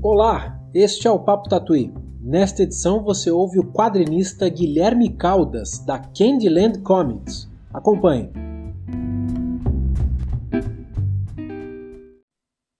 Olá, este é o Papo Tatuí. Nesta edição você ouve o quadrinista Guilherme Caldas, da Candyland Comics. Acompanhe.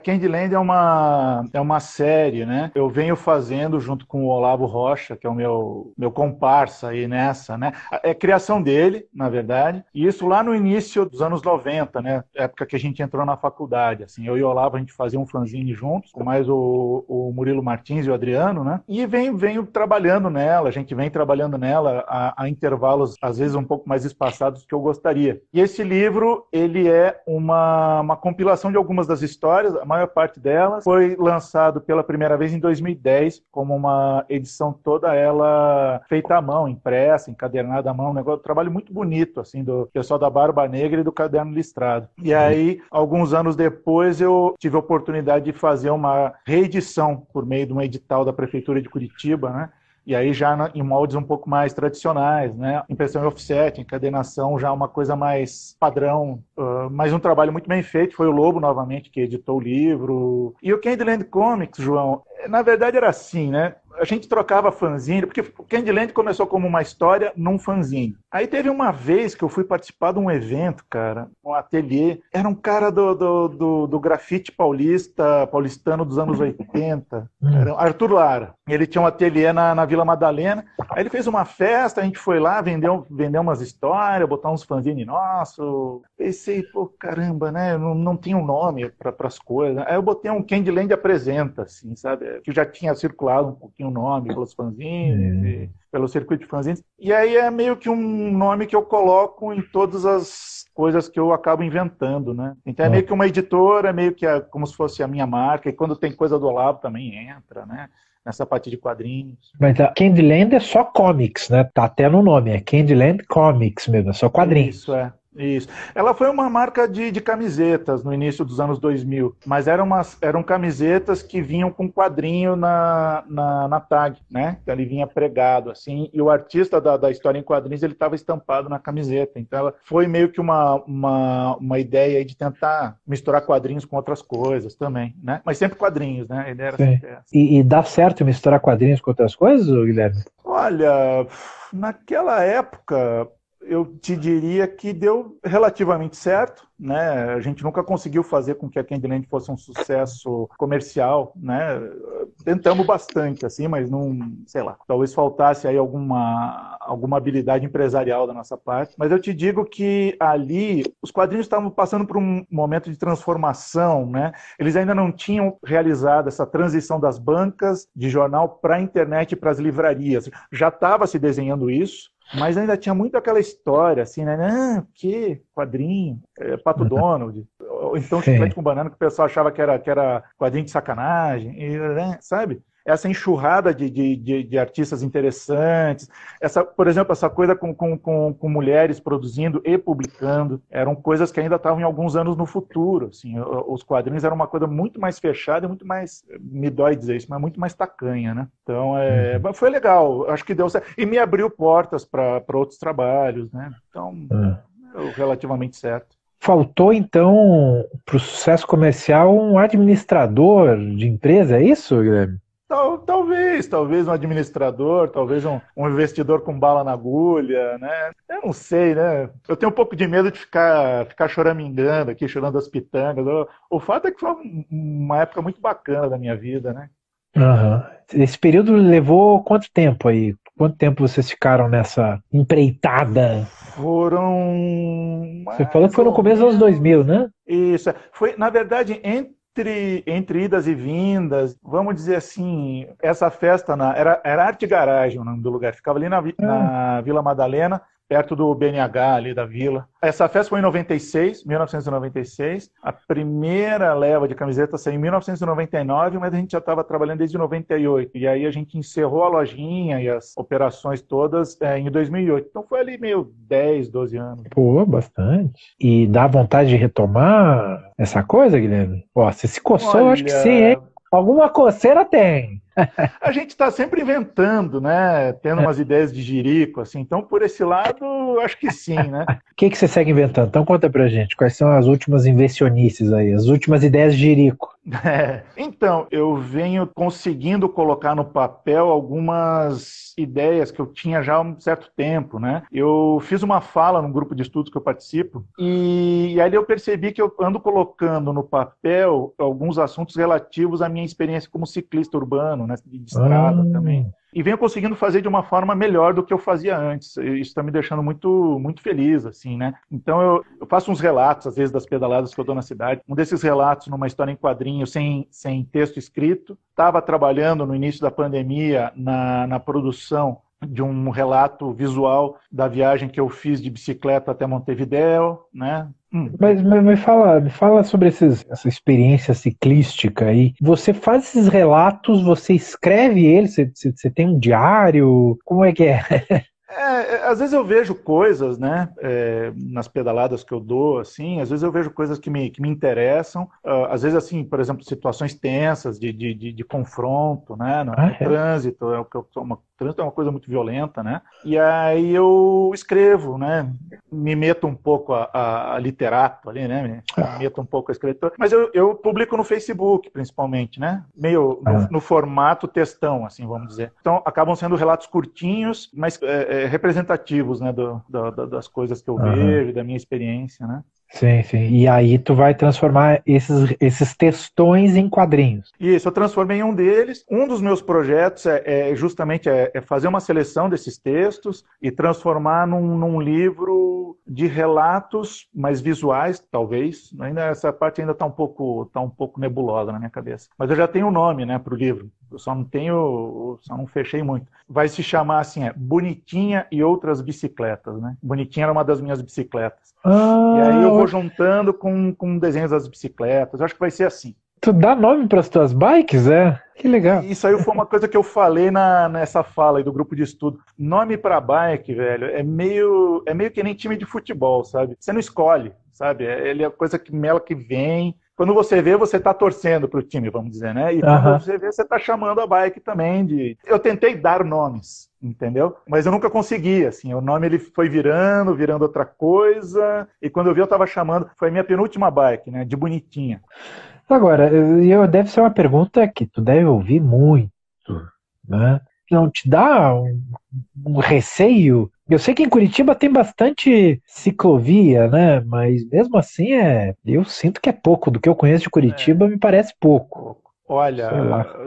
Candyland é uma, é uma série, né? Eu venho fazendo junto com o Olavo Rocha, que é o meu, meu comparsa aí nessa, né? É criação dele, na verdade, e isso lá no início dos anos 90, né? Época que a gente entrou na faculdade, assim. Eu e o Olavo, a gente fazia um fanzine juntos, com mais o, o Murilo Martins e o Adriano, né? E venho, venho trabalhando nela, a gente vem trabalhando nela a, a intervalos, às vezes, um pouco mais espaçados do que eu gostaria. E esse livro, ele é uma, uma compilação de algumas das histórias, maior parte delas. Foi lançado pela primeira vez em 2010, como uma edição toda ela feita à mão, impressa, encadernada à mão, um negócio, um trabalho muito bonito, assim, do pessoal da Barba Negra e do Caderno Listrado. E aí, alguns anos depois, eu tive a oportunidade de fazer uma reedição por meio de um edital da Prefeitura de Curitiba, né? E aí já em moldes um pouco mais tradicionais, né? Impressão em offset, encadenação, já uma coisa mais padrão, uh, mas um trabalho muito bem feito. Foi o Lobo, novamente, que editou o livro. E o Candyland Comics, João, na verdade era assim, né? A gente trocava fanzine, porque o Candyland começou como uma história num fanzine. Aí teve uma vez que eu fui participar de um evento, cara, um ateliê. Era um cara do, do, do, do grafite paulista, paulistano dos anos 80, hum. era Arthur Lara. Ele tinha um ateliê na, na Vila Madalena. Aí ele fez uma festa, a gente foi lá, vendeu, vendeu umas histórias, botar uns fanzine nosso. Pensei, pô, caramba, né? Não, não tinha um nome para as coisas. Aí eu botei um Candyland apresenta, assim, sabe? Que já tinha circulado um pouquinho nome pelos fanzines, é. pelo circuito de fanzines. E aí é meio que um nome que eu coloco em todas as coisas que eu acabo inventando, né? Então é meio que uma editora, é meio que a, como se fosse a minha marca, e quando tem coisa do lado também entra, né? Nessa parte de quadrinhos. Mas a Candyland é só comics, né? Tá até no nome, é Candyland Comics mesmo, é só quadrinhos. Isso, é. Isso. Ela foi uma marca de, de, camisetas no início dos anos 2000, mas eram, umas, eram camisetas que vinham com quadrinho na, na, na tag, né? Então ele vinha pregado, assim, e o artista da, da história em quadrinhos ele estava estampado na camiseta. Então ela foi meio que uma, uma, uma ideia de tentar misturar quadrinhos com outras coisas também, né? Mas sempre quadrinhos, né? Ideia era sempre essa. E, e dá certo misturar quadrinhos com outras coisas, Guilherme? Olha, naquela época eu te diria que deu relativamente certo, né? A gente nunca conseguiu fazer com que a Candyland fosse um sucesso comercial, né? Tentamos bastante, assim, mas não, sei lá, talvez faltasse aí alguma, alguma habilidade empresarial da nossa parte. Mas eu te digo que ali os quadrinhos estavam passando por um momento de transformação, né? Eles ainda não tinham realizado essa transição das bancas de jornal para a internet e para as livrarias. Já estava se desenhando isso, mas ainda tinha muito aquela história, assim, né? Ah, que quadrinho, é, Pato uhum. Donald, ou então chiclete com banana que o pessoal achava que era, que era quadrinho de sacanagem, e, né, sabe? Essa enxurrada de, de, de, de, artistas interessantes, essa, por exemplo, essa coisa com, com, com, com, mulheres produzindo e publicando, eram coisas que ainda estavam em alguns anos no futuro. Assim, os quadrinhos eram uma coisa muito mais fechada, muito mais, me dói dizer isso, mas muito mais tacanha, né? Então, é, uhum. foi legal, acho que deu certo. E me abriu portas para outros trabalhos, né? Então, uhum. relativamente certo. Faltou, então, para o sucesso comercial, um administrador de empresa, é isso, Guilherme? Tal, talvez, talvez um administrador, talvez um, um, investidor com bala na agulha, né? Eu não sei, né? Eu tenho um pouco de medo de ficar, ficar choramingando aqui, chorando as pitangas. O, fato é que foi uma época muito bacana da minha vida, né? Uhum. Esse período levou quanto tempo aí? Quanto tempo vocês ficaram nessa empreitada? Foram. Você falou que foi no começo dos anos 2000, né? Isso. Foi, na verdade, entre entre, entre idas e vindas, vamos dizer assim, essa festa na, era, era Arte Garagem o nome do lugar, ficava ali na, na Vila Madalena, perto do BNH ali da vila. Essa festa foi em 96, 1996. A primeira leva de camiseta saiu em 1999, mas a gente já estava trabalhando desde 98. E aí a gente encerrou a lojinha e as operações todas é, em 2008. Então foi ali meio 10, 12 anos. Pô, bastante. E dá vontade de retomar essa coisa, Guilherme? Ó, você se coçou, Olha... acho que sim, hein? Alguma coceira tem. a gente está sempre inventando, né? Tendo umas ideias de jirico, assim. Então, por esse lado, acho que sim, né? O que, que você segue inventando? Então, conta pra gente. Quais são as últimas invencionices aí? As últimas ideias de jirico? É. Então, eu venho conseguindo colocar no papel algumas ideias que eu tinha já há um certo tempo, né? Eu fiz uma fala num grupo de estudos que eu participo e, e aí eu percebi que eu ando colocando no papel alguns assuntos relativos à minha experiência como ciclista urbano, né? De estrada ah. também e venho conseguindo fazer de uma forma melhor do que eu fazia antes. Isso está me deixando muito, muito feliz, assim, né? Então eu, eu, faço uns relatos, às vezes, das pedaladas que eu dou na cidade. Um desses relatos, numa história em quadrinho, sem, sem texto escrito. Estava trabalhando no início da pandemia na, na produção de um relato visual da viagem que eu fiz de bicicleta até Montevideo, né? Hum. Mas, me fala, me fala sobre esses, essa experiência ciclística aí. Você faz esses relatos, você escreve eles, você, você tem um diário? Como é que é? É, é, às vezes eu vejo coisas, né, é, nas pedaladas que eu dou, assim, às vezes eu vejo coisas que me, que me interessam, uh, às vezes, assim, por exemplo, situações tensas de, de, de, de confronto, né, no, ah, no é? trânsito, é uma, trânsito é uma coisa muito violenta, né, e aí eu escrevo, né, me meto um pouco a, a, a literato ali, né, me, ah. meto um pouco a escritor, mas eu, eu publico no Facebook, principalmente, né, meio no, ah. no, formato textão, assim, vamos dizer. Então, acabam sendo relatos curtinhos, mas é, é representativos, né, do, do, das coisas que eu uhum. vejo, da minha experiência, né. Sim, sim. E aí tu vai transformar esses, esses textões em quadrinhos. Isso, eu transformei em um deles. Um dos meus projetos é, é justamente é, é, fazer uma seleção desses textos e transformar num, num, livro de relatos mais visuais, talvez. Ainda essa parte ainda está um pouco tá um pouco nebulosa na minha cabeça. Mas eu já tenho o um nome, né, para o livro. Eu só não tenho, só não fechei muito. Vai se chamar assim, é Bonitinha e outras bicicletas, né? Bonitinha era uma das minhas bicicletas. Ah, e aí eu vou juntando com, com desenhos das bicicletas. Eu acho que vai ser assim. Tu dá nome para as tuas bikes, é? Que legal. Isso aí foi uma coisa que eu falei na, nessa fala aí do grupo de estudo. Nome para bike, velho, é meio é meio que nem time de futebol, sabe? Você não escolhe, sabe? É, ele é coisa que mela que vem. Quando você vê, você está torcendo para o time, vamos dizer, né? E quando você vê, você está chamando a bike também de. Eu tentei dar nomes, entendeu? Mas eu nunca consegui, assim, o nome ele foi virando, virando outra coisa, e quando eu vi eu estava chamando, foi a minha penúltima bike, né, de bonitinha. Agora, eu, deve ser uma pergunta que tu deve ouvir muito, né? Não te dá um, um receio? Eu sei que em Curitiba tem bastante ciclovia, né? Mas mesmo assim é, eu sinto que é pouco. Do que eu conheço de Curitiba, é. me parece pouco. Olha,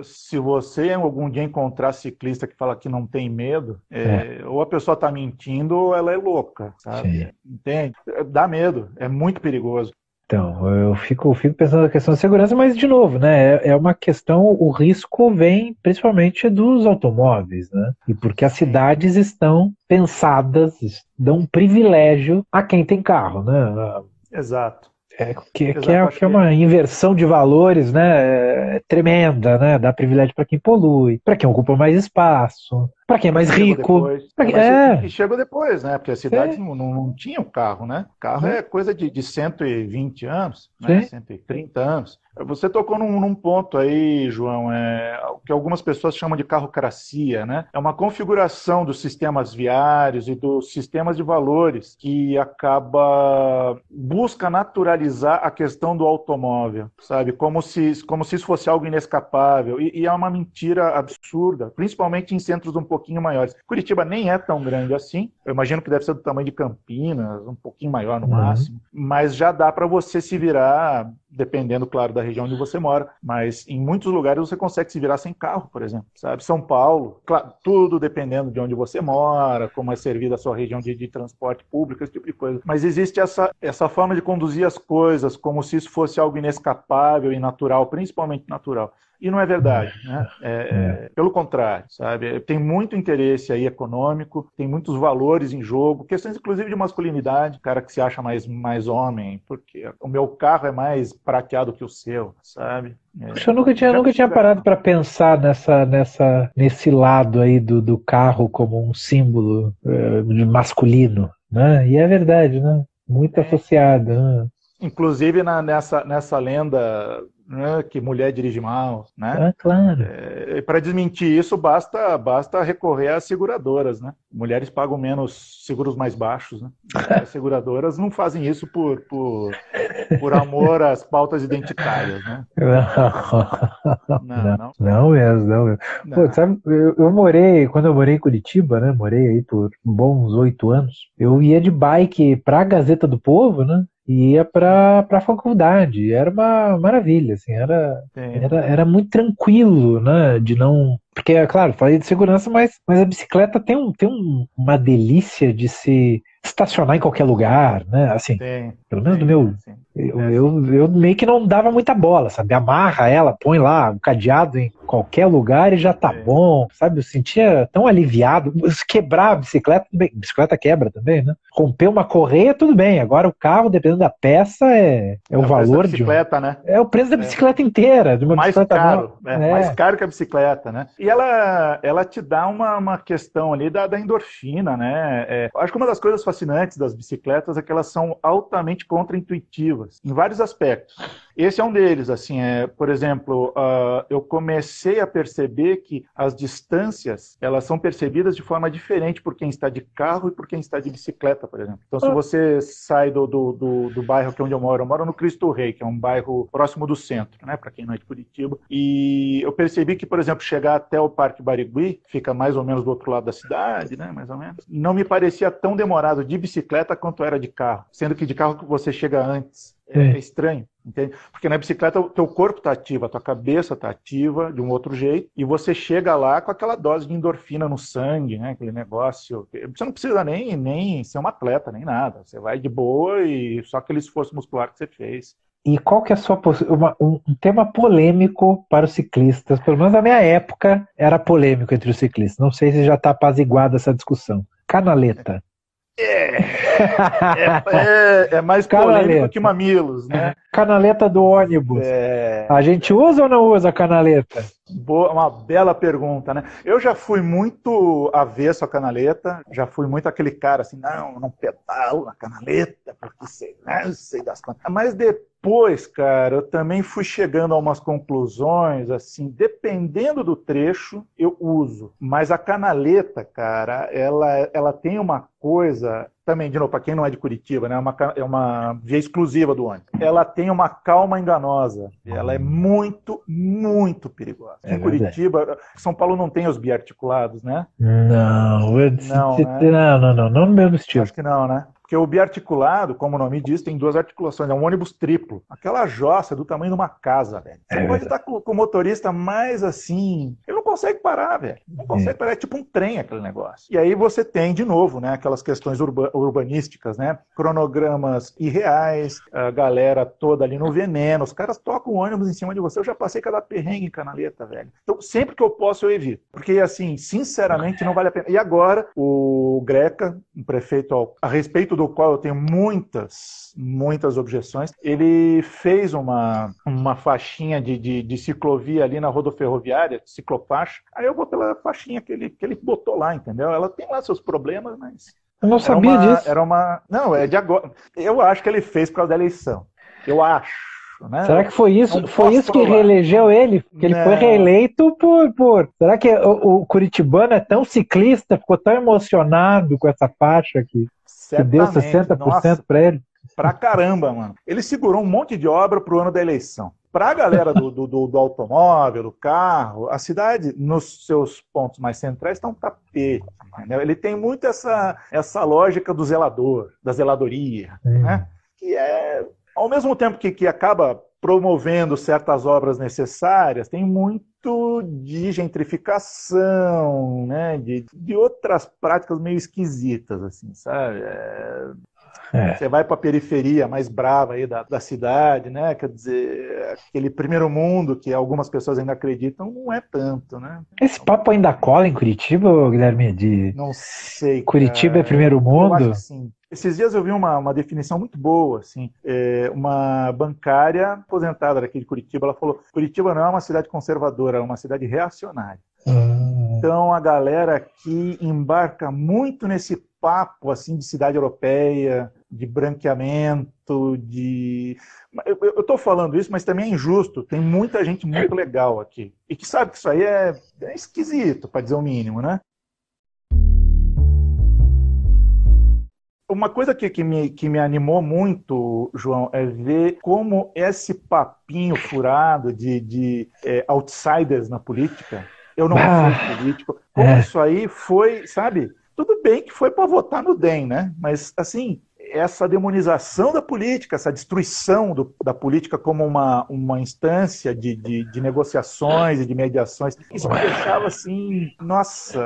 se você algum dia encontrar ciclista que fala que não tem medo, é, é. ou a pessoa está mentindo ou ela é louca, sabe? Sim. Entende? Dá medo, é muito perigoso. Então, eu fico, fico pensando na questão da segurança, mas de novo, né? É, é uma questão, o risco vem principalmente dos automóveis, né? E porque as cidades estão pensadas, dão um privilégio a quem tem carro, né? Exato. É, que, que, é, que é uma inversão de valores né, é tremenda, né? Dá privilégio para quem polui, para quem ocupa mais espaço, para quem é mais rico. Quem... É. E chegou depois, né? Porque a cidade é. não, não, tinha o um carro, né? Carro é coisa de, de 120 anos, né? 130 anos. Você tocou num, num, ponto aí, João, é, que algumas pessoas chamam de carrocracia, né? É uma configuração dos sistemas viários e dos sistemas de valores que acaba busca naturalizar a questão do automóvel, sabe? Como se, como se isso fosse algo inescapável. E, e é uma mentira absurda, principalmente em centros um pouquinho maiores. Curitiba nem é tão grande assim. Eu imagino que deve ser do tamanho de Campinas, um pouquinho maior no uhum. máximo, mas já dá para você se virar dependendo, claro, da região onde você mora, mas em muitos lugares você consegue se virar sem carro, por exemplo, sabe? São Paulo, claro, tudo dependendo de onde você mora, como é servida a sua região de, de, transporte público, esse tipo de coisa. Mas existe essa, essa forma de conduzir as coisas como se isso fosse algo inescapável e natural, principalmente natural. E não é verdade, né? É, é, pelo contrário, sabe? Tem muito interesse aí econômico, tem muitos valores em jogo, questões inclusive de masculinidade, cara que se acha mais, mais homem, porque o meu carro é mais prateado que o seu, sabe? É, eu nunca tinha, nunca tinha parado para pensar nessa, nessa, nesse lado aí do, do carro como um símbolo uh, masculino, né? E é verdade, né? Muito é. associado. Né? Inclusive na, nessa, nessa lenda né, que mulher dirige mal, né? Ah, claro. É, para desmentir isso, basta, basta recorrer às seguradoras, né? Mulheres pagam menos seguros mais baixos, né? As seguradoras não fazem isso por, por, por amor às pautas identitárias, né? Não, não, não, não mesmo, não mesmo. Pô, sabe, eu, eu, morei, quando eu morei em Curitiba, né? Morei aí por bons oito anos. Eu ia de bike para a Gazeta do Povo, né? E ia para a faculdade. Era uma maravilha, assim, era, era, era muito tranquilo, né? De não. Porque, é claro, falei de segurança, mas, mas a bicicleta tem, um, tem um, uma delícia de se estacionar em qualquer lugar, né? Assim, pelo menos do meu. Eu, é, eu, eu, meio que não dava muita bola, sabe? Amarra ela, põe lá o um cadeado em qualquer lugar e já tá é. bom, sabe? Eu sentia tão aliviado. Quebrar a bicicleta, bem, bicicleta quebra também, né? Romper uma correia, tudo bem. Agora o carro, dependendo da peça, é, é, é o, valor de. bicicleta, de né? É o preço da é. bicicleta inteira. De uma mais bicicleta caro, é, mais caro que a bicicleta, né? E ela, ela te dá uma, uma questão ali da, da endorfina, né? acho que uma das coisas fascinantes das bicicletas é que elas são altamente contraintuitivas, em vários aspectos. Esse é um deles, assim, é, por exemplo, uh, eu comecei a perceber que as distâncias, elas são percebidas de forma diferente por quem está de carro e por quem está de bicicleta, por exemplo. Então, se ah. você sai do, do, do, do bairro que é onde eu moro, eu moro no Cristo Rei, que é um bairro próximo do centro, né, para quem não é de Curitiba, e eu percebi que, por exemplo, chegar até o Parque Barigui, fica mais ou menos do outro lado da cidade, né, mais ou menos, não me parecia tão demorado de bicicleta quanto era de carro, sendo que de carro você chega antes. É, é estranho, entende? Porque na bicicleta o teu corpo está ativo, a tua cabeça está ativa de um outro jeito, e você chega lá com aquela dose de endorfina no sangue, né? Aquele negócio. Você não precisa nem, nem ser um atleta, nem nada. Você vai de boa e só aquele esforço muscular que você fez. E qual que é a sua uma, um, um, tema polêmico para os ciclistas? Pelo menos na minha época era polêmico entre os ciclistas. Não sei se já está apaziguada essa discussão. Canaleta. É, é, é, é mais canaleta. polêmico que mamilos, né? Canaleta do ônibus. É... A gente usa ou não usa canaleta? Boa, uma bela pergunta, né? Eu já fui muito avesso à canaleta, já fui muito aquele cara assim, não, não pedalo na canaleta, porque sei, né, sei das contas. Mas depois, cara, eu também fui chegando a umas conclusões, assim, dependendo do trecho, eu uso. Mas a canaleta, cara, ela, ela tem uma coisa também, de novo, para quem não é de Curitiba, né, é, uma, é uma via exclusiva do ônibus. Ela tem uma calma enganosa. Ela é muito, muito perigosa. É em Curitiba, São Paulo não tem os biarticulados, né? Não, não, né? não, não, não, não no mesmo estilo. Acho que não, né? Porque o biarticulado, como o nome diz, tem duas articulações, é um ônibus triplo. Aquela jossa é do tamanho de uma casa, velho. Você é pode estar com, com, o motorista mais assim. Ele não consegue parar, velho. Não consegue é. parar, é tipo um trem aquele negócio. E aí você tem, de novo, né, aquelas questões urba, urbanísticas, né? Cronogramas irreais, a galera toda ali no veneno, os caras tocam o ônibus em cima de você. Eu já passei cada perrengue em canaleta, velho. Então, sempre que eu posso, eu evito. Porque, assim, sinceramente, não vale a pena. E agora, o Greca, um prefeito a respeito do do qual eu tenho muitas, muitas objeções. Ele fez uma, uma faixinha de, de, de ciclovia ali na rodoferroviária, ciclofaixa. Aí eu vou pela faixinha que ele, que ele botou lá, entendeu? Ela tem lá seus problemas, mas. Eu não sabia uma, disso. Era uma. Não, é de agora. Eu acho que ele fez por causa da eleição. Eu acho. Né? Será que foi isso? foi isso que reelegeu ele? Que ele não. foi reeleito por, por. Será que o, o, Curitibano é tão ciclista, ficou tão emocionado com essa faixa que que deu 60% para ele. Pra caramba, mano. Ele segurou um monte de obra pro ano da eleição. Para a galera do, do, do, automóvel, do carro, a cidade, nos seus pontos mais centrais, está um tapete. Ele tem muito essa, essa lógica do zelador, da zeladoria, né? que é, ao mesmo tempo que, que acaba promovendo certas obras necessárias, tem muito de gentrificação, né? de, de outras práticas meio esquisitas, assim, sabe? É... É. Você vai para a periferia mais brava aí da, da cidade, né? Quer dizer, aquele primeiro mundo que algumas pessoas ainda acreditam, não é tanto, né? Esse papo ainda cola em Curitiba, Guilherme? De... Não sei. Curitiba é primeiro mundo? Eu acho que sim. Esses dias eu vi uma, uma definição muito boa, assim, é, uma bancária aposentada daqui de Curitiba, ela falou, Curitiba não é uma cidade conservadora, é uma cidade reacionária. Hum. Então a galera aqui embarca muito nesse papo assim de cidade europeia, de branqueamento, de. Eu estou falando isso, mas também é injusto. Tem muita gente muito legal aqui. E que sabe que isso aí é, é esquisito, para dizer o mínimo, né? Uma coisa que, que, me, que me animou muito, João, é ver como esse papinho furado de, de é, outsiders na política, eu não ah, sou político, como é. isso aí foi, sabe? Tudo bem que foi para votar no DEM, né? Mas, assim, essa demonização da política, essa destruição do, da política como uma, uma instância de, de, de, negociações e de mediações, isso me deixava assim, nossa,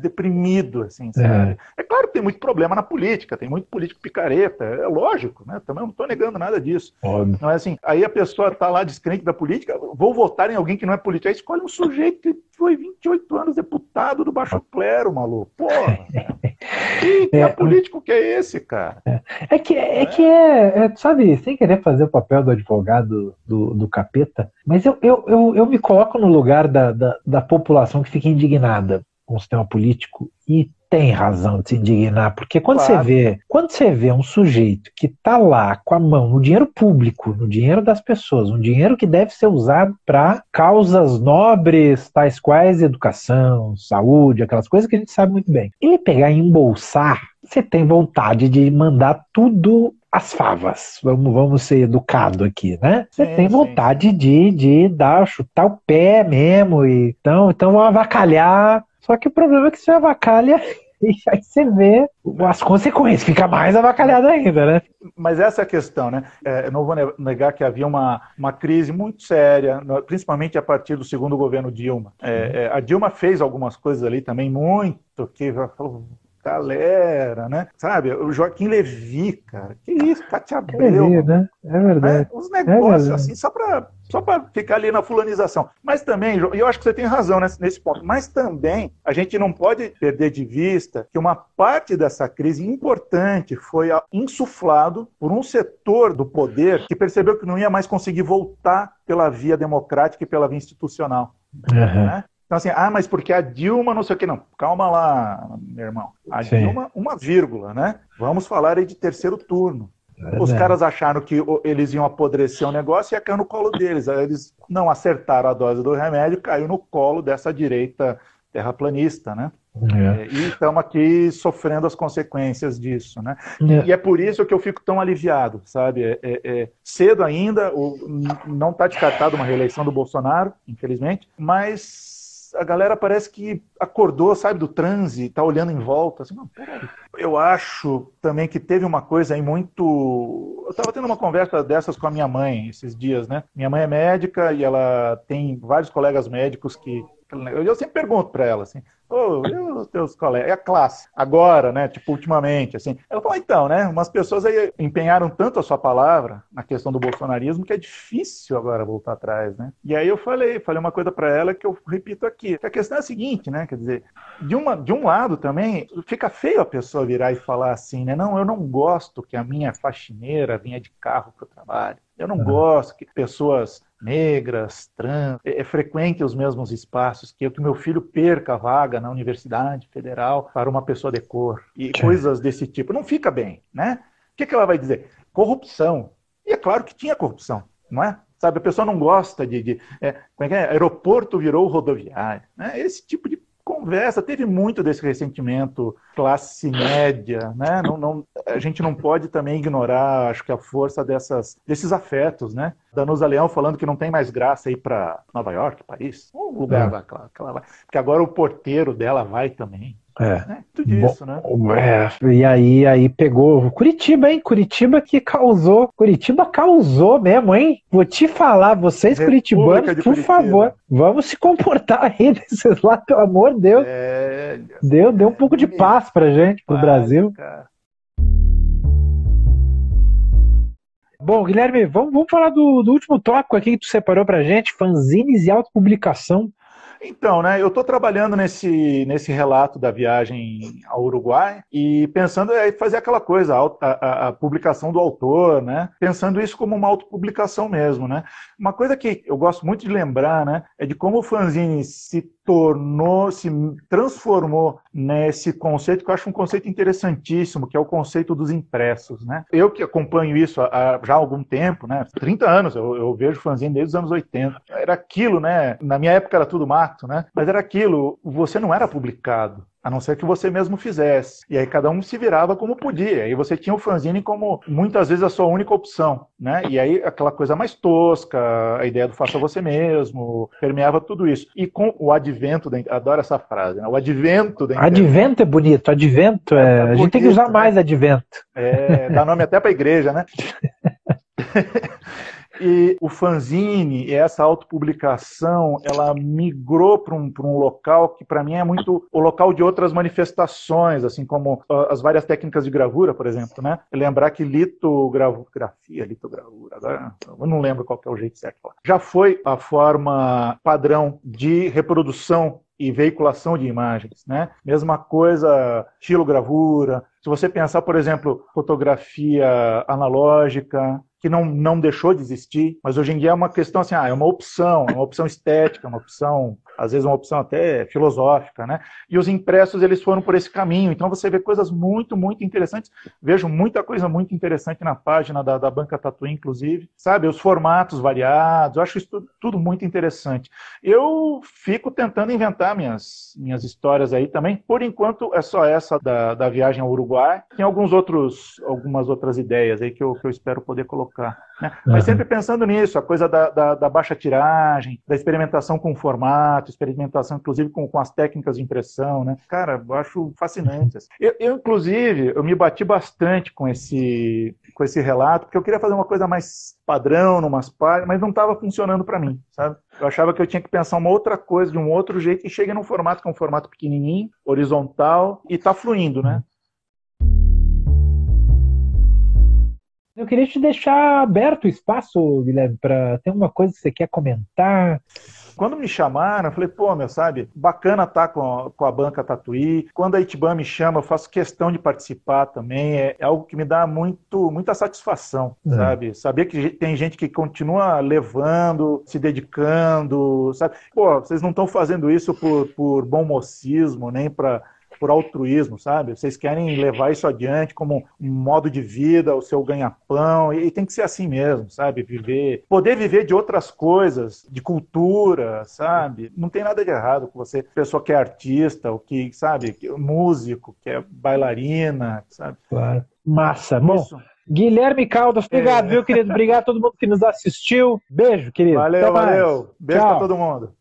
deprimido, assim, é. é. claro que tem muito problema na política, tem muito político picareta, é lógico, né? Também não estou negando nada disso. Óbvio. Não é assim, aí a pessoa está lá descrente da política, vou votar em alguém que não é político, aí escolhe um sujeito que foi 28 anos deputado do baixo clero, maluco. Porra. que, que é, político que é esse, cara? É, é que, é, é, que é, é, sabe, sem querer fazer o papel do advogado do, do capeta, mas eu, eu, eu, eu me coloco no lugar da, da, da população que fica indignada com o sistema político e tem razão de se indignar, porque quando claro. você vê, quando você vê um sujeito que está lá com a mão no dinheiro público, no dinheiro das pessoas, um dinheiro que deve ser usado para causas nobres, tais quais educação, saúde, aquelas coisas que a gente sabe muito bem. Ele pegar e embolsar, você tem vontade de mandar tudo as favas. Vamos, vamos ser educado aqui, né? Você sim, tem vontade sim. de, de dar, chutar o pé mesmo. E, então, então vamos avacalhar. Só que o problema é que você avacalha e aí você vê as consequências, fica mais avacalhado ainda, né? Mas essa é a questão, né? É, eu não vou negar que havia uma, uma crise muito séria, principalmente a partir do segundo governo Dilma. É, é, a Dilma fez algumas coisas ali também muito que galera, né? Sabe, o Joaquim Levi, cara. Que isso, Cátia Abreu. Levi, né? É verdade. Né? Uns negócios é assim, só para só para ficar ali na fulanização. Mas também, e eu acho que você tem razão nesse, nesse ponto, mas também a gente não pode perder de vista que uma parte dessa crise importante foi insuflado por um setor do poder que percebeu que não ia mais conseguir voltar pela via democrática e pela via institucional. Uhum. Né? Então, assim, ah, mas porque a Dilma não sei o que, não. Calma lá, meu irmão. A Sim. Dilma, uma vírgula, né? Vamos falar aí de terceiro turno. É Os caras acharam que eles iam apodrecer o negócio e ia cair no colo deles. Aí eles não acertaram a dose do remédio, caiu no colo dessa direita terraplanista, né? É. é e estamos aqui sofrendo as consequências disso, né? É. E é por isso que eu fico tão aliviado, sabe? É, é, é cedo ainda, o, não está descartado uma reeleição do Bolsonaro, infelizmente, mas a galera parece que acordou, sabe, do transe, tá olhando em volta. Assim. Eu acho também que teve uma coisa aí muito. Eu estava tendo uma conversa dessas com a minha mãe esses dias, né? Minha mãe é médica e ela tem vários colegas médicos que. Eu sempre pergunto para ela assim: Ô, oh, e os teus colegas? E a classe? Agora, né? Tipo, ultimamente, assim. Ela falou, então, né? Umas pessoas aí empenharam tanto a sua palavra na questão do bolsonarismo que é difícil agora voltar atrás, né? E aí eu falei, falei uma coisa para ela que eu repito aqui. a questão é a seguinte, né? Quer dizer, de, uma, de um lado também, fica feio a pessoa virar e falar assim, né? Não, eu não gosto que a minha faxineira vinha de carro para o trabalho. Eu não gosto que pessoas negras, trans, é, é, frequente os mesmos espaços, que, que o meu filho perca a vaga na Universidade Federal para uma pessoa de cor e Sim. coisas desse tipo. Não fica bem, né? O que, que ela vai dizer? Corrupção. E é claro que tinha corrupção, não é? Sabe, a pessoa não gosta de. de é, como é que é? Aeroporto virou rodoviário. Né? Esse tipo de conversa, teve muito desse ressentimento classe média, né? Não, não, a gente não pode também ignorar, acho que a força dessas, desses afetos, né? Danusa Leão falando que não tem mais graça ir para Nova York, Paris, um lugar é. lá, claro, que ela vai, porque agora o porteiro dela vai também. É. Né? Tudo isso, né? É, e aí, aí pegou Curitiba, hein? Curitiba que causou. Curitiba causou mesmo, hein? Vou te falar, vocês República curitibanos, por favor, vamos se comportar aí desses lá, pelo amor de Deus. É... Deu, deu um pouco de paz pra gente, pro paz, Brasil. Cara. Bom, Guilherme, vamos, vamos falar do, do último tópico aqui que tu separou pra gente, fanzines e autopublicação. Então, né, eu estou trabalhando nesse, nesse relato da viagem ao Uruguai e pensando em fazer aquela coisa, a, a, a, publicação do autor, né, pensando isso como uma autopublicação mesmo. Né. Uma coisa que eu gosto muito de lembrar né, é de como o fanzine se tornou, se transformou nesse conceito que eu acho um conceito interessantíssimo, que é o conceito dos impressos, né? Eu que acompanho isso há, já há algum tempo, né? 30 anos, eu, eu vejo fanzine desde os anos 80. Era aquilo, né? Na minha época era tudo mato, né? Mas era aquilo, você não era publicado a não ser que você mesmo fizesse. E aí cada um se virava como podia. E você tinha o fanzine como muitas vezes a sua única opção, né? E aí aquela coisa mais tosca, a ideia do faça você mesmo, permeava tudo isso. E com o advento da adoro essa frase, né? O advento da Advento é bonito, advento é, é, a gente tem que usar né? mais advento. É, dá nome até para igreja, né? E o fanzine, essa autopublicação, ela migrou para um, um local que para mim é muito o local de outras manifestações, assim como uh, as várias técnicas de gravura, por exemplo, né? Lembrar que litografia, litogravura, agora eu não lembro qual é o jeito certo. Já foi a forma padrão de reprodução e veiculação de imagens, né? Mesma coisa, estilogravura. Se você pensar, por exemplo, fotografia analógica, que não, não deixou de existir, mas hoje em dia é uma questão assim, ah, é uma opção, é uma opção estética, uma opção, às vezes uma opção até filosófica, né? E os impressos, eles foram por esse caminho, então você vê coisas muito, muito interessantes, vejo muita coisa muito interessante na página da, da Banca Tatuí, inclusive, sabe? Os formatos variados, eu acho isso tudo, tudo muito interessante. Eu fico tentando inventar minhas, minhas histórias aí também, por enquanto é só essa da, da viagem ao Uruguai, tem alguns outros, algumas outras ideias aí que eu, que eu espero poder colocar colocar. Né? Mas uhum. sempre pensando nisso, a coisa da, da, da, baixa tiragem, da experimentação com o formato, experimentação inclusive com, com as técnicas de impressão, né? Cara, eu acho fascinante. Assim. Eu, eu, inclusive, eu me bati bastante com esse, com esse relato, porque eu queria fazer uma coisa mais padrão, numas páginas, mas não estava funcionando para mim, sabe? Eu achava que eu tinha que pensar uma outra coisa, de um outro jeito, e chega num formato que é um formato pequenininho, horizontal, e está fluindo, né? Eu queria te deixar aberto o espaço, Guilherme, para ter uma coisa que você quer comentar. Quando me chamaram, eu falei, pô, meu, sabe, bacana estar tá com, a, com a banca Tatuí. Quando a Itiban me chama, eu faço questão de participar também. É, é algo que me dá muito, muita satisfação, é. sabe? Saber que tem gente que continua levando, se dedicando, sabe? Pô, vocês não estão fazendo isso por, por bom mocismo, nem para por altruísmo, sabe? Vocês querem levar isso adiante como um modo de vida, o seu ganha-pão, e, tem que ser assim mesmo, sabe? Viver, poder viver de outras coisas, de cultura, sabe? Não tem nada de errado com você, pessoa que é artista, ou que, sabe, que é músico, que é bailarina, sabe? Claro. Massa. Bom, isso. Guilherme Caldas, obrigado, é. viu, querido? Obrigado a todo mundo que nos assistiu. Beijo, querido. Valeu, valeu. Beijo Tchau. pra todo mundo.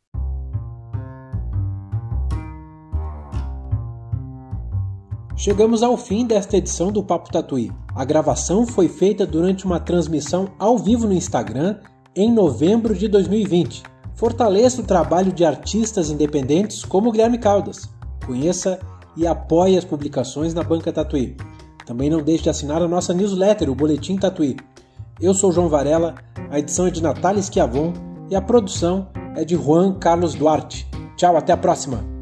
Chegamos ao fim desta edição do Papo Tatuí. A gravação foi feita durante uma transmissão ao vivo no Instagram em novembro de 2020. Fortaleça o trabalho de artistas independentes como Guilherme Caldas. Conheça e apoie as publicações na Banca Tatuí. Também não deixe de assinar a nossa newsletter, o Boletim Tatuí. Eu sou João Varela, a edição é de Natália Schiavon e a produção é de Juan Carlos Duarte. Tchau, até a próxima!